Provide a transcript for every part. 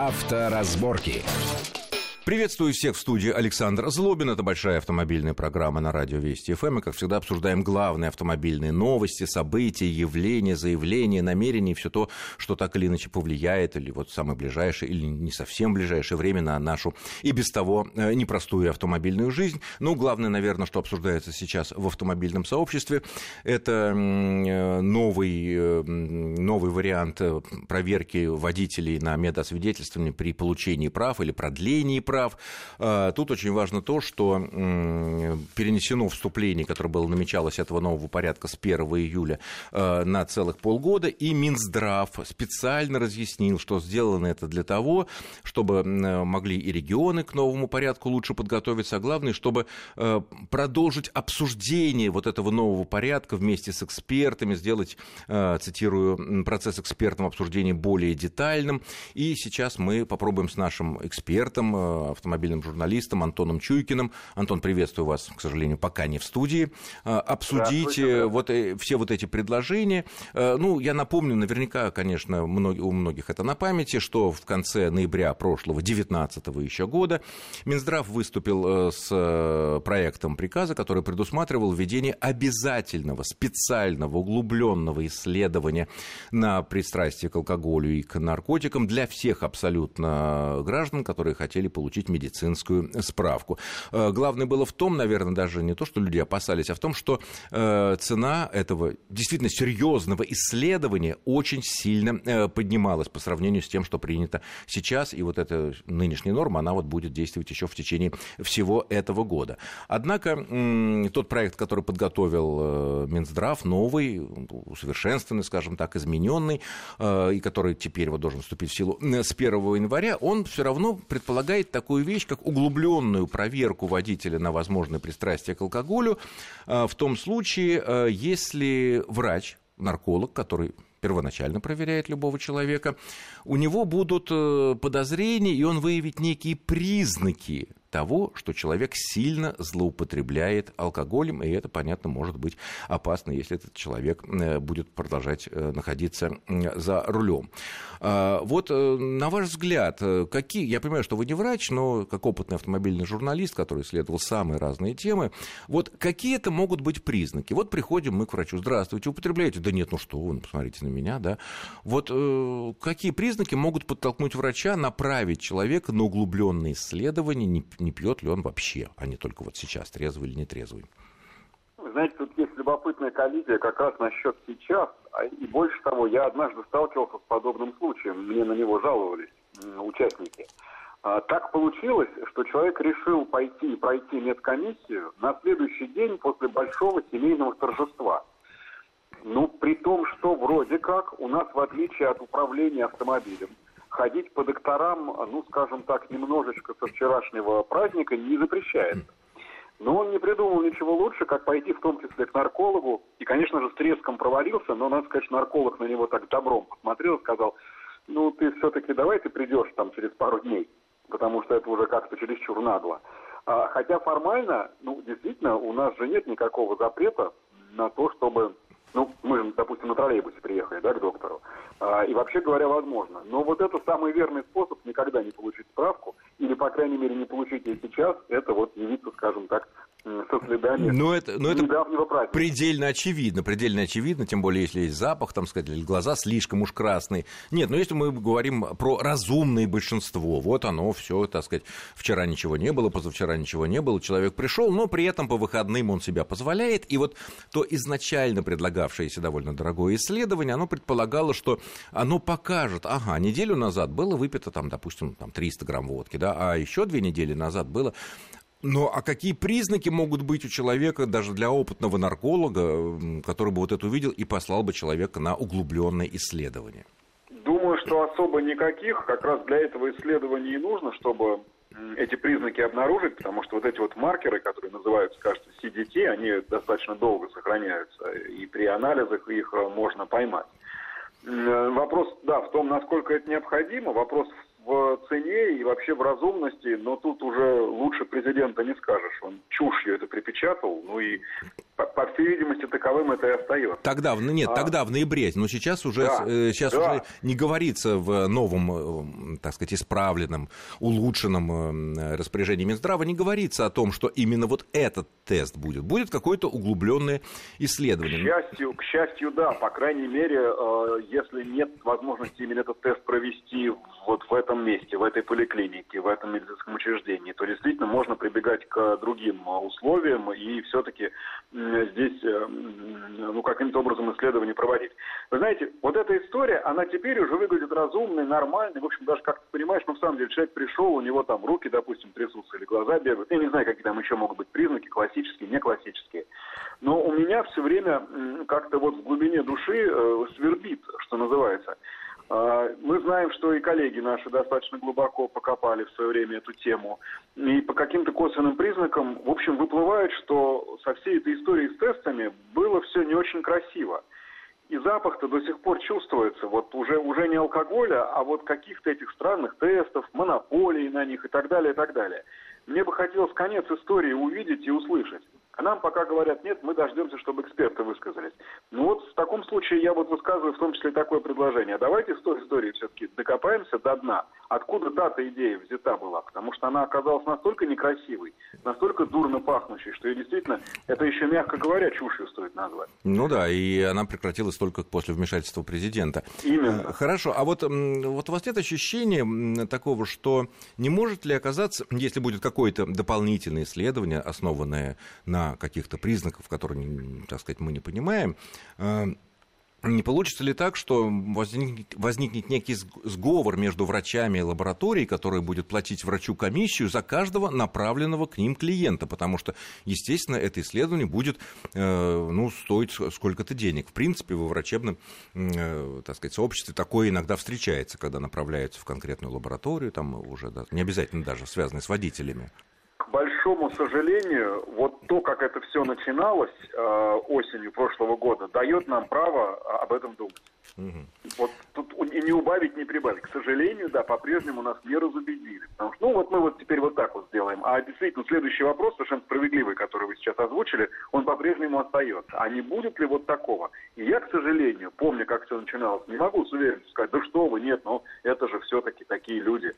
Авторазборки. Приветствую всех в студии Александр Злобин. Это большая автомобильная программа на радио Вести ФМ. И, как всегда, обсуждаем главные автомобильные новости, события, явления, заявления, намерения, все то, что так или иначе повлияет, или вот самое ближайшее, или не совсем ближайшее время на нашу и без того э, непростую автомобильную жизнь. Ну, главное, наверное, что обсуждается сейчас в автомобильном сообществе, это э, новый, э, новый вариант проверки водителей на медосвидетельствование при получении прав или продлении прав. А, тут очень важно то, что перенесено вступление, которое было намечалось этого нового порядка с 1 июля а, на целых полгода, и Минздрав специально разъяснил, что сделано это для того, чтобы могли и регионы к новому порядку лучше подготовиться, а главное, чтобы а, продолжить обсуждение вот этого нового порядка вместе с экспертами, сделать, цитирую, процесс экспертного обсуждения более детальным. И сейчас мы попробуем с нашим экспертом, автомобильным журналистом Антоном Чуйкиным. Антон, приветствую вас, к сожалению, пока не в студии. А, обсудить вот, э, все вот эти предложения. Э, ну, я напомню, наверняка, конечно, у многих это на памяти, что в конце ноября прошлого, 19 еще года, Минздрав выступил э, с проектом приказа, который предусматривал введение обязательного, специального, углубленного исследования на пристрастие к алкоголю и к наркотикам для всех абсолютно граждан, которые хотели получить получить медицинскую справку. Э, главное было в том, наверное, даже не то, что люди опасались, а в том, что э, цена этого действительно серьезного исследования очень сильно э, поднималась по сравнению с тем, что принято сейчас. И вот эта нынешняя норма, она вот будет действовать еще в течение всего этого года. Однако тот проект, который подготовил Минздрав, новый, усовершенствованный, скажем так, измененный, и который теперь вот должен вступить в силу с 1 января, он все равно предполагает такую вещь, как углубленную проверку водителя на возможное пристрастие к алкоголю, а, в том случае, а, если врач, нарколог, который первоначально проверяет любого человека, у него будут э, подозрения, и он выявит некие признаки того, что человек сильно злоупотребляет алкоголем, и это, понятно, может быть опасно, если этот человек э, будет продолжать э, находиться за рулем. А, вот, э, на ваш взгляд, какие, я понимаю, что вы не врач, но как опытный автомобильный журналист, который исследовал самые разные темы, вот какие это могут быть признаки? Вот приходим мы к врачу, здравствуйте, употребляете? Да нет, ну что вы, ну, посмотрите на меня, да. Вот какие признаки могут подтолкнуть врача направить человека на углубленные исследования, не пьет ли он вообще, а не только вот сейчас, трезвый или не трезвый. Вы знаете, тут есть любопытная коллизия как раз насчет сейчас. А, и больше того, я однажды сталкивался с подобным случаем. Мне на него жаловались участники. А, так получилось, что человек решил пойти и пройти медкомиссию на следующий день после большого семейного торжества. Ну, при том, что вроде как у нас, в отличие от управления автомобилем, ходить по докторам, ну, скажем так, немножечко со вчерашнего праздника не запрещается. Но он не придумал ничего лучше, как пойти в том числе к наркологу. И, конечно же, с треском провалился, но, надо сказать, нарколог на него так добром посмотрел и сказал, ну, ты все-таки давай ты придешь там через пару дней, потому что это уже как-то чересчур нагло. А, хотя формально, ну, действительно, у нас же нет никакого запрета на то, чтобы ну, мы, допустим, на троллейбусе приехали, да, к доктору. А, и вообще говоря, возможно. Но вот это самый верный способ никогда не получить справку, или, по крайней мере, не получить ее сейчас, это вот явиться, скажем так, со следами но ну, это, но ну, это праздника. предельно очевидно, предельно очевидно, тем более, если есть запах, там сказать, или глаза слишком уж красные. Нет, но если мы говорим про разумное большинство, вот оно все, так сказать, вчера ничего не было, позавчера ничего не было, человек пришел, но при этом по выходным он себя позволяет, и вот то изначально предлагавшееся довольно дорогое исследование, оно предполагало, что оно покажет, ага, неделю назад было выпито там, допустим, там 300 грамм водки, да, а еще две недели назад было но а какие признаки могут быть у человека, даже для опытного нарколога, который бы вот это увидел и послал бы человека на углубленное исследование? Думаю, что особо никаких. Как раз для этого исследования и нужно, чтобы эти признаки обнаружить, потому что вот эти вот маркеры, которые называются, кажется, CDT, они достаточно долго сохраняются, и при анализах их э, можно поймать. Вопрос, да, в том, насколько это необходимо, вопрос в цене и вообще в разумности, но тут уже лучше президента не скажешь. Он чушью это припечатал, ну и по, по всей видимости, таковым это и остается. Тогда, нет, а, тогда в ноябре, но сейчас уже, да, э, сейчас да. уже не говорится в новом, э, так сказать, исправленном, улучшенном э, распоряжении Минздрава, не говорится о том, что именно вот этот тест будет. Будет какое-то углубленное исследование. К счастью, к счастью, да. По крайней мере, если нет возможности именно этот тест провести вот в этом месте, в этой поликлинике, в этом медицинском учреждении, то действительно можно прибегать к другим условиям и все-таки здесь, э, ну, каким-то образом исследование проводить. Вы знаете, вот эта история, она теперь уже выглядит разумной, нормальной. В общем, даже как ты понимаешь, ну, в самом деле, человек пришел, у него там руки, допустим, трясутся или глаза бегают. Я не знаю, какие там еще могут быть признаки, классические, не классические. Но у меня все время как-то вот в глубине души э, свербит, что называется. А, мы знаем, что и коллеги наши достаточно глубоко покопали в свое время эту тему. И по каким-то косвенным признакам, в общем, выплывает, что со всей этой историей с тестами было все не очень красиво. И запах-то до сих пор чувствуется. Вот уже, уже не алкоголя, а вот каких-то этих странных тестов, монополий на них и так далее, и так далее. Мне бы хотелось конец истории увидеть и услышать. А нам пока говорят, нет, мы дождемся, чтобы эксперты высказались. Ну вот в таком случае я вот высказываю в том числе такое предложение. Давайте с той истории все-таки докопаемся до дна. Откуда та-то идея взята была? Потому что она оказалась настолько некрасивой, настолько дурно пахнущей, что ее действительно, это еще мягко говоря, чушью стоит назвать. Ну да, и она прекратилась только после вмешательства президента. Именно. Э, хорошо, а вот, вот у вас нет ощущения такого, что не может ли оказаться, если будет какое-то дополнительное исследование, основанное на каких-то признаков, которые, так сказать, мы не понимаем, э, не получится ли так, что возникнет, возникнет некий сговор между врачами и лабораторией, которая будет платить врачу комиссию за каждого направленного к ним клиента? Потому что, естественно, это исследование будет э, ну, стоить сколько-то денег. В принципе, во врачебном э, так сказать, сообществе такое иногда встречается, когда направляются в конкретную лабораторию, там уже да, не обязательно даже связанные с водителями большому сожалению, вот то, как это все начиналось э, осенью прошлого года, дает нам право об этом думать. Угу. Вот тут и не убавить, не прибавить. К сожалению, да, по-прежнему нас не разубедили. Потому что, ну вот мы вот теперь вот так вот сделаем. А действительно, следующий вопрос, совершенно справедливый, который вы сейчас озвучили, он по-прежнему остается. А не будет ли вот такого? И я, к сожалению, помню, как все начиналось, не могу с уверенностью сказать, да что вы, нет, ну это же все-таки такие люди.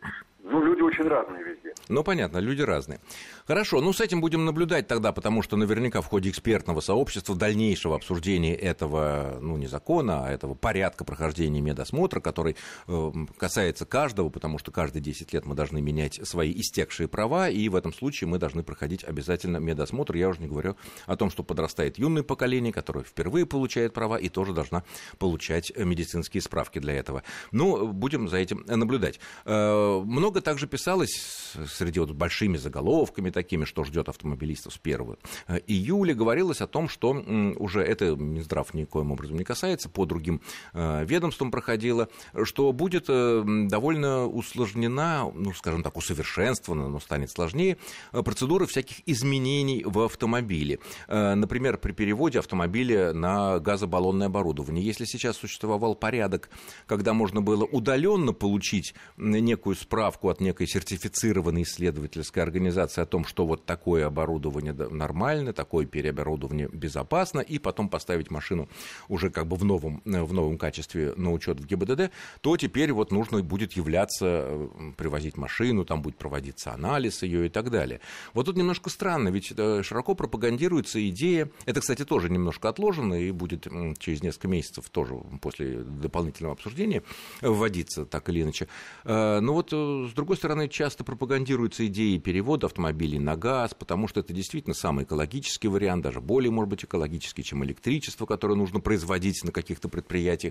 Ну, люди очень разные везде. Ну, понятно, люди разные. Хорошо, ну с этим будем наблюдать тогда, потому что наверняка в ходе экспертного сообщества дальнейшего обсуждения этого, ну, не закона, а этого порядка прохождения медосмотра, который э, касается каждого, потому что каждые 10 лет мы должны менять свои истекшие права, и в этом случае мы должны проходить обязательно медосмотр. Я уже не говорю о том, что подрастает юное поколение, которое впервые получает права и тоже должна получать медицинские справки для этого. Ну, будем за этим наблюдать. Э, много также писалось среди вот большими заголовками такими, что ждет автомобилистов с 1 э, июля, говорилось о том, что уже это Минздрав никоим образом не касается, по другим э, ведомствам проходило, что будет э, довольно усложнена, ну, скажем так, усовершенствована, но станет сложнее, процедура всяких изменений в автомобиле. Например, при переводе автомобиля на газобаллонное оборудование. Если сейчас существовал порядок, когда можно было удаленно получить некую справку от некой сертифицированной исследовательской организации о том, что вот такое оборудование нормально, такое переоборудование безопасно, и потом поставить машину уже как бы в новом, э, в новом качестве на учет в ГИБДД, то теперь вот нужно будет являться, э, привозить машину, там будет проводиться анализ ее и так далее. Вот тут немножко странно, ведь э, широко пропагандируется идея, это, кстати, тоже немножко отложено и будет через несколько месяцев тоже после дополнительного обсуждения вводиться так или иначе. Но вот, с другой стороны, часто пропагандируется идея перевода автомобилей на газ, потому что это действительно самый экологический вариант, даже более, может быть, экологический, чем электричество, которое нужно производить на каких-то предприятиях.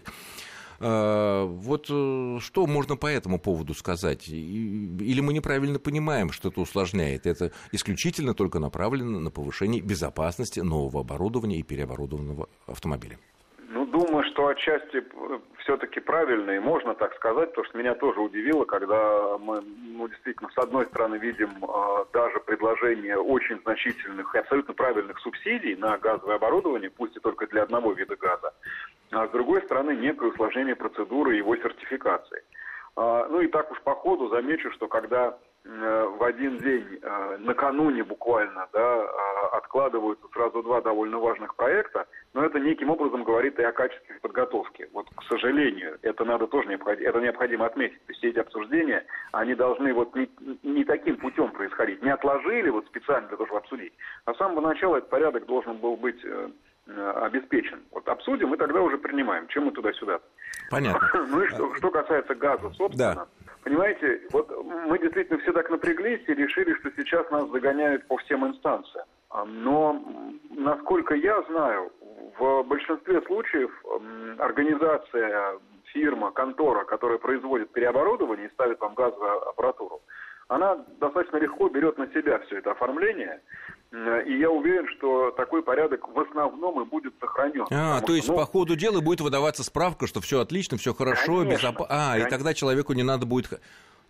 А, вот э, что можно по этому поводу сказать? Или мы неправильно понимаем, что это усложняет? Это исключительно только направлено на повышение безопасности нового оборудования и переоборудованного автомобиля? Ну, думаю, что отчасти э, все-таки правильно, и можно так сказать, потому что меня тоже удивило, когда мы, ну, действительно, с одной стороны, видим э, даже предложение очень значительных и абсолютно правильных субсидий на газовое оборудование, пусть и только для одного вида газа, а с другой стороны, некое усложнение процедуры его сертификации. Э, ну и так уж по ходу замечу, что когда Э, в один день, э, накануне буквально, да, э, откладываются сразу два довольно важных проекта, но это неким образом говорит и о качестве подготовки. Вот, к сожалению, это надо тоже необходимо, это необходимо отметить. То есть все эти обсуждения, они должны вот не, не таким путем происходить. Не отложили вот специально для того, чтобы обсудить. А с самого начала этот порядок должен был быть обеспечен. Вот обсудим и тогда уже принимаем. Чем мы туда-сюда? Понятно. Ну и что, что касается газа, собственно, да. Понимаете, вот мы действительно все так напряглись и решили, что сейчас нас загоняют по всем инстанциям. Но, насколько я знаю, в большинстве случаев организация, фирма, контора, которая производит переоборудование и ставит вам газовую аппаратуру, она достаточно легко берет на себя все это оформление, Э, и я уверен, что такой порядок в основном и будет сохранен. А, то есть ну, по ходу дела будет выдаваться справка, что все отлично, все хорошо, безопасно. А, конечно. и тогда человеку не надо будет...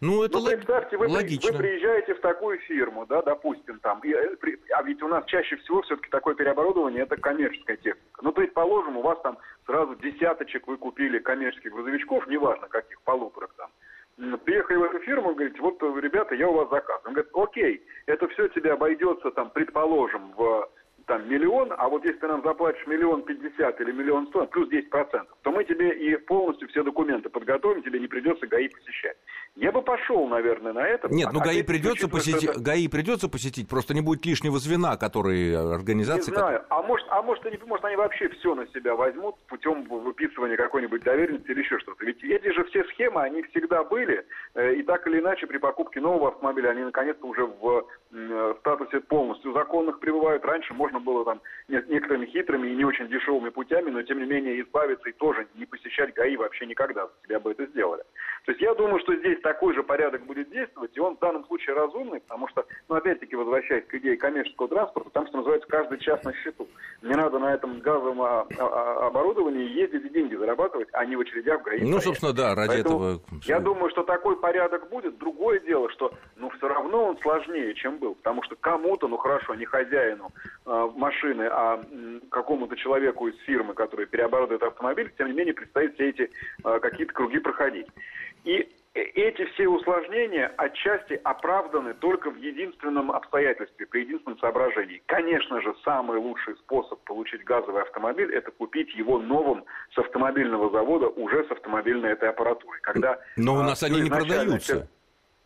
Ну, это ну, представьте, вы, логично. вы приезжаете в такую фирму, да, допустим, там, и, э, а ведь у нас чаще всего все-таки такое переоборудование, это коммерческая техника. Ну, предположим, у вас там сразу десяточек вы купили коммерческих грузовичков, неважно каких, полуторок там, приехали в эту фирму, говорите, вот, ребята, я у вас заказ. Он говорит, окей, это все тебе обойдется, там, предположим, в там миллион, а вот если ты нам заплатишь миллион пятьдесят или миллион сто, плюс десять процентов, то мы тебе и полностью все документы подготовим, тебе не придется ГАИ посещать. Я бы пошел, наверное, на это. Нет, ну ГАИ придется посетить, это... ГАИ придется посетить, просто не будет лишнего звена, который организации... Не знаю, как... а может, а может, они, может они вообще все на себя возьмут путем выписывания какой-нибудь доверенности или еще что-то. Ведь эти же все схемы, они всегда были, э, и так или иначе при покупке нового автомобиля они наконец-то уже в э, статусе полностью законных пребывают. Раньше можно было там некоторыми хитрыми и не очень дешевыми путями, но тем не менее избавиться и тоже не посещать ГАИ вообще никогда. Тебя бы это сделали. То есть я думаю, что здесь такой же порядок будет действовать, и он в данном случае разумный, потому что, ну, опять-таки, возвращаясь к идее коммерческого транспорта, там, что называется, каждый час на счету. Не надо на этом газовом а, а, а, оборудовании ездить и деньги зарабатывать, а не в очередях в ГАИ. Ну, собственно, да, ради Поэтому этого... Я думаю, что такой порядок будет. Другое дело, что, ну, все равно он сложнее, чем был, потому что кому-то, ну, хорошо, не хозяину э, машины, а какому-то человеку из фирмы, который переоборудует автомобиль, тем не менее, предстоит все эти э, какие-то круги проходить. И эти все усложнения отчасти оправданы только в единственном обстоятельстве, при единственном соображении. Конечно же, самый лучший способ получить газовый автомобиль – это купить его новым с автомобильного завода уже с автомобильной этой аппаратурой. Когда, Но у нас а, они не продаются.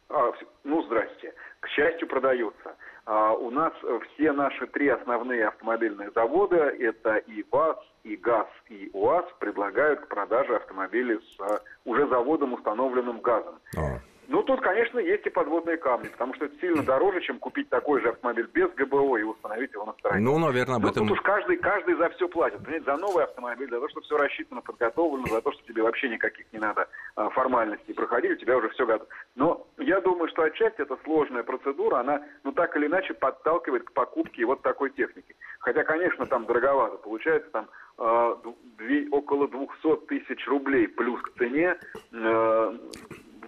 А, ну, здрасте. К счастью, продаются. А, у нас все наши три основные автомобильные завода – это и ВАЗ, и ГАЗ, и УАЗ – предлагают к продаже автомобили с уже заводом, установленным газом. А. Ну, тут, конечно, есть и подводные камни, потому что это сильно дороже, чем купить такой же автомобиль без ГБО и установить его на стороне. Ну, наверное, об Но этом... Тут уж каждый, каждый за все платит. Понимаете, за новый автомобиль, за то, что все рассчитано, подготовлено, за то, что тебе вообще никаких не надо а, формальностей проходить, у тебя уже все готово. Но я думаю, что отчасти эта сложная процедура, она, ну, так или иначе подталкивает к покупке вот такой техники. Хотя, конечно, там дороговато. Получается, там э, две, около 200 тысяч рублей плюс к цене э,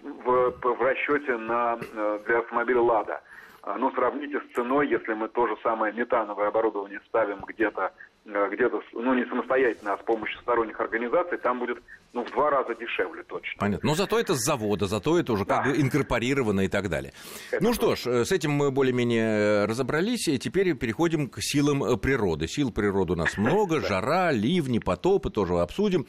в, в расчете на, э, для автомобиля «Лада». А, ну, сравните с ценой, если мы то же самое метановое оборудование ставим где-то, э, где-то, ну, не самостоятельно, а с помощью сторонних организаций, там будет, ну, в два раза дешевле точно. Понятно. Но зато это с завода, зато это уже да. как бы инкорпорировано и так далее. Это ну что ж, э, с этим мы более-менее разобрались, и теперь переходим к силам природы. Сил природы у нас много, жара, ливни, потопы тоже обсудим.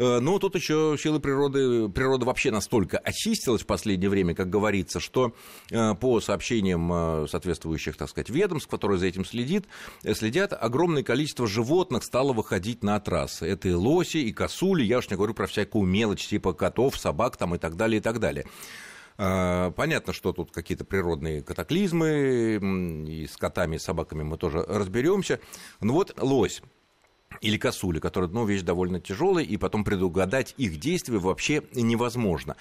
Э, но тут еще силы природы, природа вообще настолько очистилась в последнее время, как говорится, что э, по сообщениям э, соответствующих, так сказать, ведомств, которые за этим следит, следят, огромное количество животных стало выходить на трассы. Это и лоси, и косули, я уж не говорю про всякую мелочь, типа котов, собак там и так далее, и так далее. Понятно, что тут какие-то природные катаклизмы, и с котами, и с собаками мы тоже разберемся. Ну вот лось или косули, которые, ну, вещь довольно тяжелая, и потом предугадать их действия вообще невозможно.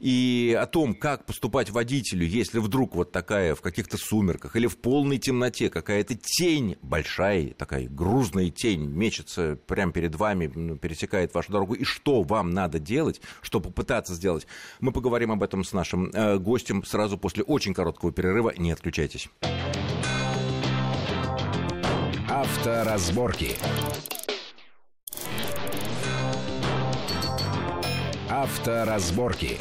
И о том, как поступать водителю, если вдруг вот такая в каких-то сумерках или в полной темноте какая-то тень большая, такая грузная тень мечется прямо перед вами, ну, пересекает вашу дорогу, и что вам надо делать, что попытаться сделать, мы поговорим об этом с нашим э, гостем сразу после очень короткого перерыва. Не отключайтесь. Авторазборки. Авторазборки.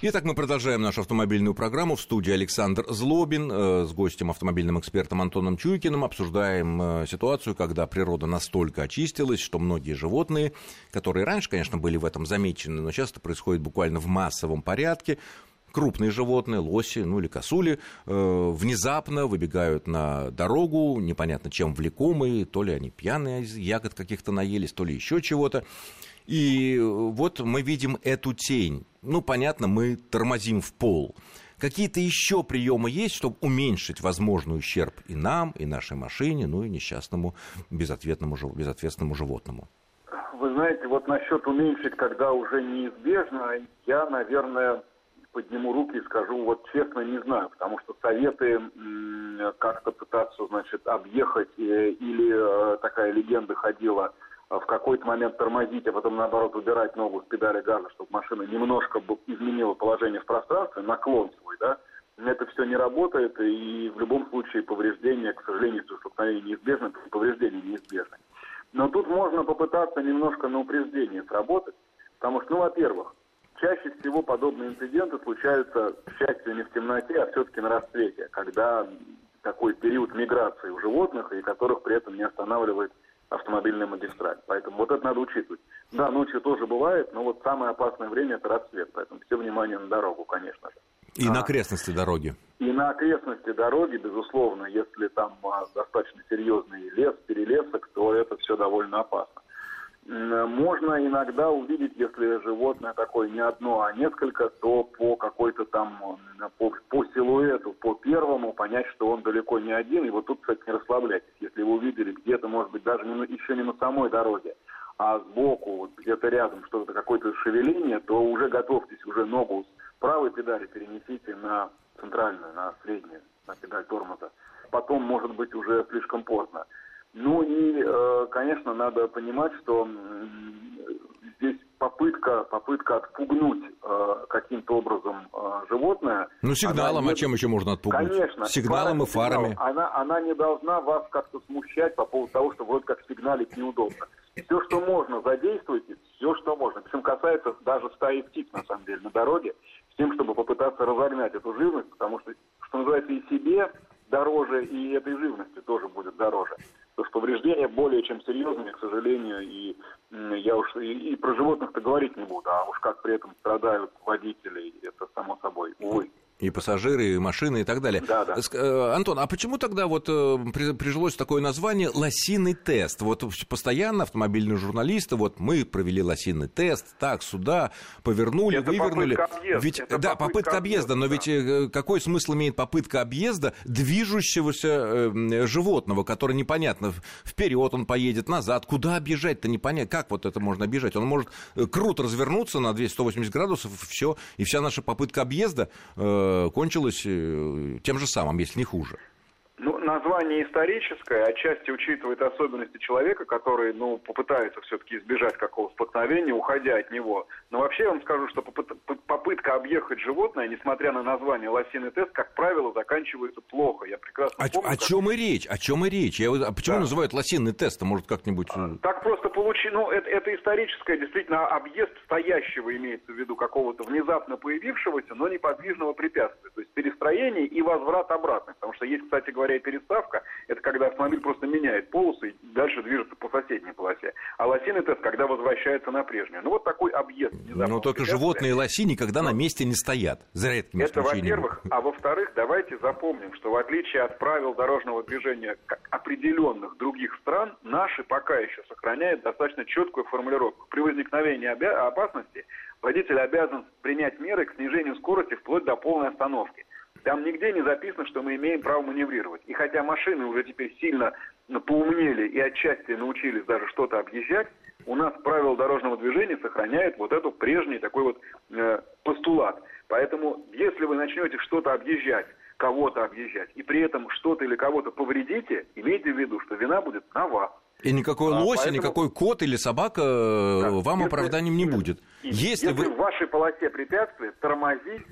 Итак, мы продолжаем нашу автомобильную программу. В студии Александр Злобин э, с гостем, автомобильным экспертом Антоном Чуйкиным. Обсуждаем э, ситуацию, когда природа настолько очистилась, что многие животные, которые раньше, конечно, были в этом замечены, но часто происходит буквально в массовом порядке, крупные животные, лоси, ну или косули, э, внезапно выбегают на дорогу, непонятно чем влекомые, то ли они пьяные из ягод каких-то наелись, то ли еще чего-то. И вот мы видим эту тень. Ну, понятно, мы тормозим в пол. Какие-то еще приемы есть, чтобы уменьшить возможный ущерб и нам, и нашей машине, ну и несчастному безответному, безответственному животному? Вы знаете, вот насчет уменьшить, когда уже неизбежно, я, наверное, подниму руки и скажу, вот честно, не знаю, потому что советы как-то пытаться, значит, объехать, э, или э, такая легенда ходила, а в какой-то момент тормозить, а потом, наоборот, убирать ногу с педали газа, чтобы машина немножко изменила положение в пространстве, наклон свой, да, это все не работает, и в любом случае повреждения, к сожалению, если столкновение неизбежно, повреждения неизбежны. Но тут можно попытаться немножко на упреждение сработать, потому что, ну, во-первых, чаще всего подобные инциденты случаются, к счастью, не в темноте, а все-таки на рассвете, когда такой период миграции у животных, и которых при этом не останавливает автомобильная магистраль. Поэтому вот это надо учитывать. Да, ночью тоже бывает, но вот самое опасное время это рассвет, поэтому все внимание на дорогу, конечно же. И а, на окрестности дороги. И на окрестности дороги, безусловно, если там а, достаточно серьезный лес, перелесок, то это все довольно опасно. Можно иногда увидеть, если животное такое не одно, а несколько, то по какой-то там, по, по силуэту, по первому понять, что он далеко не один. И вот тут, кстати, не расслабляйтесь. Если вы увидели где-то, может быть, даже не, еще не на самой дороге, а сбоку, вот где-то рядом что-то, какое-то шевеление, то уже готовьтесь, уже ногу с правой педали перенесите на центральную, на среднюю, на педаль тормоза. Потом, может быть, уже слишком поздно. Ну и, э, конечно, надо понимать, что здесь попытка, попытка отпугнуть э, каким-то образом э, животное. Ну, сигналом, не... а чем еще можно отпугнуть? Конечно. Сигналом и фарами. Она, она не должна вас как-то смущать по поводу того, что вроде как сигналить неудобно. Все, что можно, задействуйте, все, что можно. Причем касается даже стаи птиц, на самом деле, на дороге, с тем, чтобы попытаться разогнать эту живность, потому что, что называется, и себе дороже, и этой живности тоже будет дороже. Потому что повреждения более чем серьезные, к сожалению, и я уж и, и про животных-то говорить не буду, а уж как при этом страдают водители, это само собой, увы и пассажиры, и машины, и так далее. Да, да. Э, Антон, а почему тогда вот э, прижилось такое название «лосиный тест»? Вот постоянно автомобильные журналисты, вот мы провели лосиный тест, так, сюда, повернули, это вывернули. Попытка объезда. Ведь, это да, попытка, объезда, но да. ведь э, какой смысл имеет попытка объезда движущегося животного, который непонятно, вперед он поедет, назад, куда объезжать-то непонятно, как вот это можно объезжать? Он может круто развернуться на 280 градусов, все, и вся наша попытка объезда кончилось э, тем же самым, если не хуже. Название историческое, отчасти учитывает особенности человека, который, ну, попытается все-таки избежать какого-то столкновения, уходя от него. Но вообще я вам скажу, что попытка объехать животное, несмотря на название лосиный тест, как правило, заканчивается плохо. Я прекрасно о, помню. О как... чем и речь? О чем и речь? Я, а почему да. называют лосиный тест? Может, как-нибудь... А, так просто получилось. Ну, это, это историческое, действительно, объезд стоящего имеется в виду какого-то внезапно появившегося, но неподвижного препятствия. То есть перестроение и возврат обратно. Потому что есть, кстати говоря, говоря, переставка, это когда автомобиль просто меняет полосы и дальше движется по соседней полосе. А лосиный тест, когда возвращается на прежнюю. Ну, вот такой объезд. Ну, только животные лоси никогда на месте не стоят. За редким Это, во-первых. А во-вторых, давайте запомним, что в отличие от правил дорожного движения определенных других стран, наши пока еще сохраняют достаточно четкую формулировку. При возникновении опасности водитель обязан принять меры к снижению скорости вплоть до полной остановки. Там нигде не записано, что мы имеем право маневрировать. И хотя машины уже теперь сильно поумнели и отчасти научились даже что-то объезжать, у нас правила дорожного движения сохраняют вот эту прежний такой вот э, постулат. Поэтому, если вы начнете что-то объезжать, кого-то объезжать, и при этом что-то или кого-то повредите, имейте в виду, что вина будет на вас. И никакой а, лось, поэтому... никакой кот или собака э, да, вам если, оправданием не будет. Если, если вы... в вашей полосе препятствия, тормозить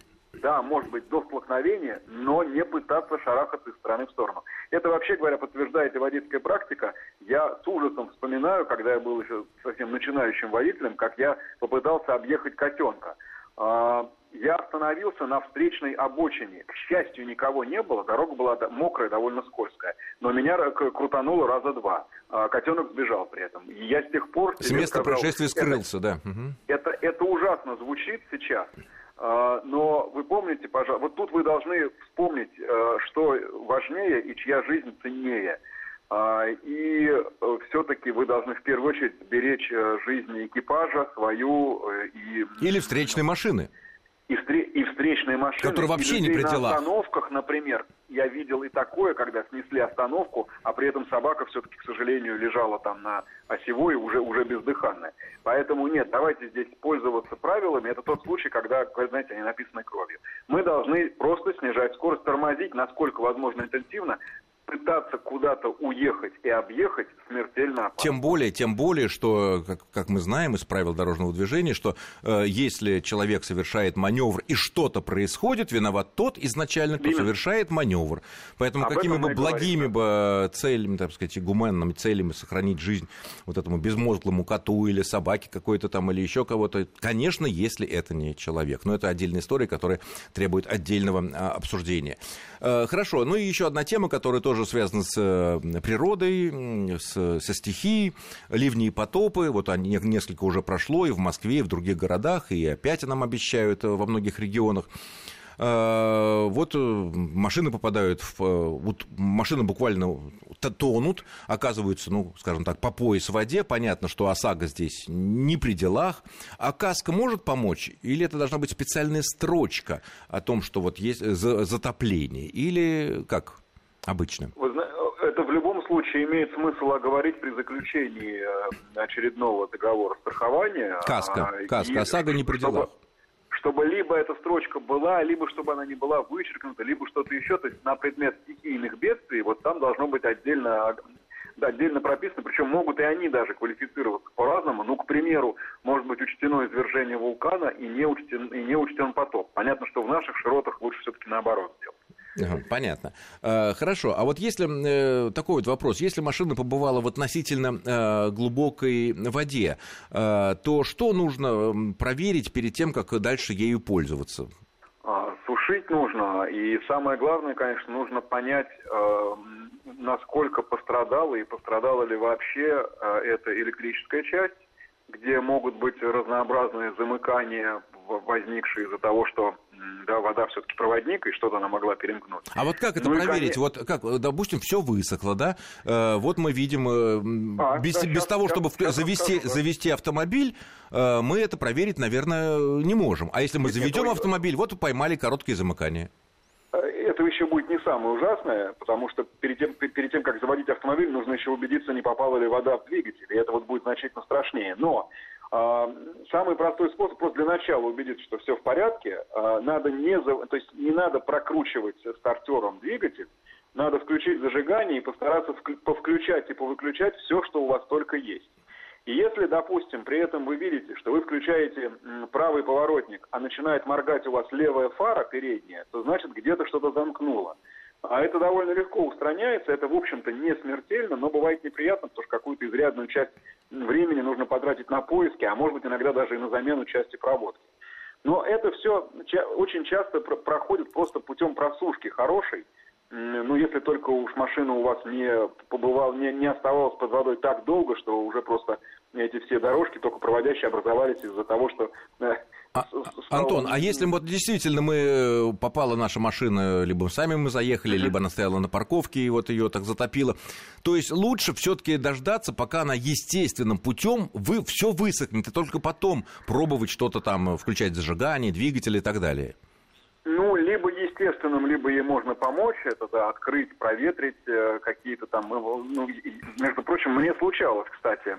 да, может быть, до столкновения, но не пытаться шарахаться из стороны в сторону. Это, вообще говоря, подтверждает и водительская практика. Я с ужасом вспоминаю, когда я был еще совсем начинающим водителем, как я попытался объехать котенка. А, я остановился на встречной обочине. К счастью, никого не было, дорога была мокрая, довольно скользкая. Но меня крутануло раза два. А, котенок сбежал при этом. И я с тех пор... С места сказал, происшествия скрылся, это, да. Это, это ужасно звучит сейчас. А, но вы помните, пожалуйста, вот тут вы должны вспомнить, э, что важнее и чья жизнь ценнее. А, и э, все-таки вы должны в первую очередь беречь э, жизнь экипажа, свою и... Или встречной машины и, встре- и встречные машины. Которые вообще и не при делах. На остановках, например, я видел и такое, когда снесли остановку, а при этом собака все-таки, к сожалению, лежала там на осевой, уже, уже бездыханная. Поэтому нет, давайте здесь пользоваться правилами. Это тот случай, когда, знаете, они написаны кровью. Мы должны просто снижать скорость, тормозить, насколько возможно интенсивно, пытаться куда-то уехать и объехать смертельно опасно. Тем более, тем более, что, как, как мы знаем из правил дорожного движения, что э, если человек совершает маневр и что-то происходит, виноват тот изначально, кто Именно. совершает маневр. Поэтому Об какими бы благими говорим, бы целями, так сказать, гуманными целями сохранить жизнь вот этому безмозглому коту или собаке какой-то там или еще кого-то, конечно, если это не человек. Но это отдельная история, которая требует отдельного а, обсуждения. Э, хорошо, ну и еще одна тема, которая тоже связана с э, природой, с, со стихией, ливни и потопы. Вот они несколько уже прошло и в Москве, и в других городах, и опять нам обещают э, во многих регионах. Э, вот машины попадают в... Вот машины буквально тонут, оказываются, ну, скажем так, по пояс в воде. Понятно, что ОСАГО здесь не при делах. А каска может помочь? Или это должна быть специальная строчка о том, что вот есть затопление? Или как обычно? Вы знаете, это в любом случае имеет смысл оговорить при заключении очередного договора страхования. Каска, а, каска, ОСАГО не при делах чтобы либо эта строчка была, либо чтобы она не была вычеркнута, либо что-то еще, то есть на предмет стихийных бедствий, вот там должно быть отдельно отдельно прописано, причем могут и они даже квалифицироваться по-разному. Ну, к примеру, может быть учтено извержение вулкана и не учтен, и не учтен потоп. Понятно, что в наших широтах лучше все-таки наоборот сделать. Понятно. Э, хорошо. А вот если э, такой вот вопрос, если машина побывала в относительно э, глубокой воде, то что нужно проверить перед тем, как дальше ею пользоваться? А, сушить нужно, и самое главное, конечно, нужно понять, насколько пострадала и пострадала ли вообще эта электрическая часть, где могут быть разнообразные замыкания, возникшие из-за того, что да, вода все-таки проводник, и что-то она могла перемкнуть. А вот как это ну проверить? И, вот как, допустим, все высохло, да? Э, вот мы видим, э, а, без, да, без сейчас, того, сейчас, чтобы сейчас завести, скажу, завести автомобиль, э, мы это проверить, наверное, не можем. А если мы заведем автомобиль, вот поймали короткие замыкания. Э, это еще будет не самое ужасное, потому что перед тем, перед тем, как заводить автомобиль, нужно еще убедиться, не попала ли вода в двигатель. И это вот будет значительно страшнее. Но самый простой способ просто для начала убедиться, что все в порядке. А, надо не, то есть не надо прокручивать стартером двигатель, надо включить зажигание и постараться повключать и повыключать все, что у вас только есть. И если, допустим, при этом вы видите, что вы включаете правый поворотник, а начинает моргать у вас левая фара передняя, то значит где-то что-то замкнуло. А это довольно легко устраняется, это, в общем-то, не смертельно, но бывает неприятно, потому что какую-то изрядную часть времени нужно потратить на поиски, а может быть иногда даже и на замену части проводки. Но это все очень часто проходит просто путем просушки хорошей, ну, если только уж машина у вас не побывала, не, не оставалась под водой так долго, что уже просто эти все дорожки, только проводящие, образовались из-за того, что э, а, Антон, а если вот действительно мы э, попала наша машина, либо сами мы заехали, либо она стояла на парковке и вот ее так затопило, то есть лучше все-таки дождаться, пока она естественным путем вы все высохнет, и только потом пробовать что-то там, включать зажигание, двигатель и так далее. Ну, либо естественным, либо ей можно помочь, это да, открыть, проветрить э, какие-то там, ну, ну между прочим, мне случалось, кстати,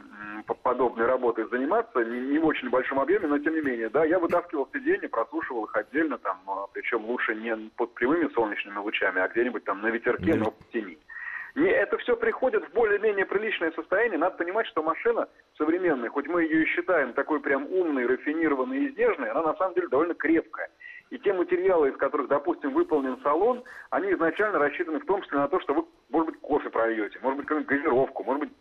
подобной работой заниматься, не, не в очень большом объеме, но тем не менее, да, я вытаскивал сиденья, просушивал их отдельно, там, а, причем лучше не под прямыми солнечными лучами, а где-нибудь там на ветерке, но в тени. Не, это все приходит в более-менее приличное состояние. Надо понимать, что машина современная, хоть мы ее и считаем такой прям умной, рафинированной и изнежной, она на самом деле довольно крепкая. И те материалы, из которых, допустим, выполнен салон, они изначально рассчитаны в том числе на то, что вы, может быть, кофе прольете, может быть, какую-нибудь газировку, может быть,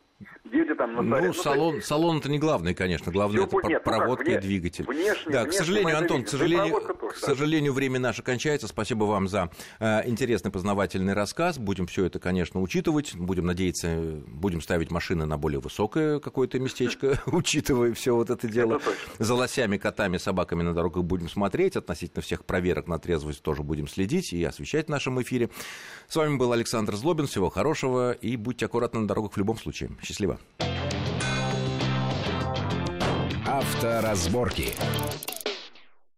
едет там на Ну, салон, салон это не главное, конечно. Главное это нет, ну проводка ну как, и двигатель. Внешне, да, к сожалению, Антон, к сожалению, тоже, к сожалению, время наше кончается. Спасибо вам за э, интересный познавательный рассказ. Будем все это, конечно, учитывать. Будем надеяться, будем ставить машины на более высокое какое-то местечко, учитывая все вот это дело. За лосями, котами, собаками на дорогах будем смотреть. Относительно всех проверок на трезвость тоже будем следить и освещать в нашем эфире. С вами был Александр Злобин. Всего хорошего и будьте аккуратны на дорогах в любом случае. Счастливо. Авторазборки.